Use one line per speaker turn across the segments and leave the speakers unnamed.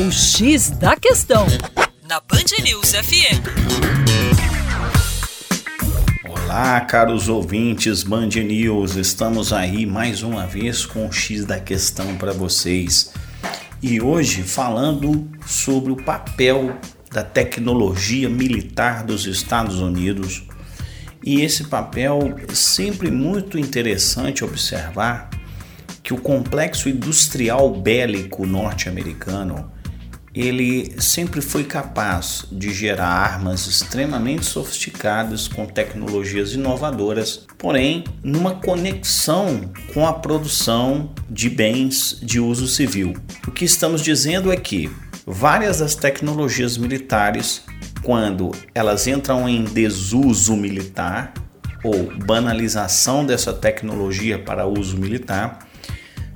O X da Questão, na Band News FM.
Olá, caros ouvintes Band News, estamos aí mais uma vez com o X da Questão para vocês. E hoje falando sobre o papel da tecnologia militar dos Estados Unidos. E esse papel é sempre muito interessante observar que o complexo industrial bélico norte-americano ele sempre foi capaz de gerar armas extremamente sofisticadas com tecnologias inovadoras, porém numa conexão com a produção de bens de uso civil. O que estamos dizendo é que várias das tecnologias militares, quando elas entram em desuso militar ou banalização dessa tecnologia para uso militar,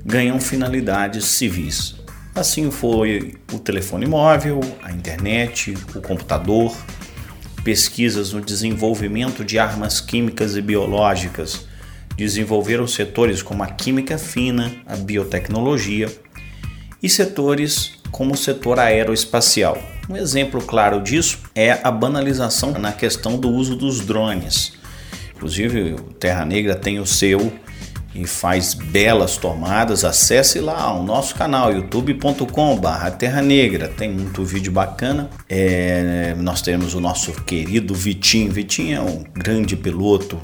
ganham finalidades civis. Assim foi o telefone móvel, a internet, o computador, pesquisas no desenvolvimento de armas químicas e biológicas desenvolveram setores como a química fina, a biotecnologia e setores como o setor aeroespacial. Um exemplo claro disso é a banalização na questão do uso dos drones. Inclusive, o Terra Negra tem o seu e faz belas tomadas. Acesse lá o nosso canal youtube.com/barra Terra Negra. Tem muito vídeo bacana. É, nós temos o nosso querido Vitinho. Vitinho é um grande piloto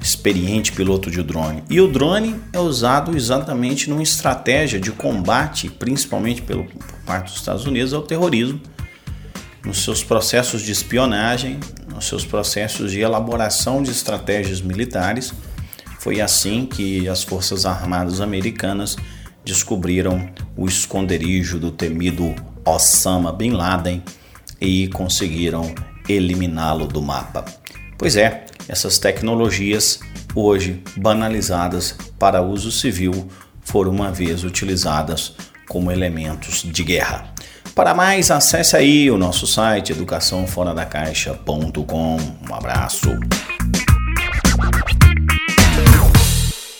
experiente piloto de drone. E o drone é usado exatamente numa estratégia de combate, principalmente pelo, por parte dos Estados Unidos, ao terrorismo, nos seus processos de espionagem, nos seus processos de elaboração de estratégias militares. Foi assim que as Forças Armadas Americanas descobriram o esconderijo do temido Osama Bin Laden e conseguiram eliminá-lo do mapa. Pois é, essas tecnologias, hoje banalizadas para uso civil, foram uma vez utilizadas como elementos de guerra. Para mais, acesse aí o nosso site educaçãoforadacaixa.com. Um abraço.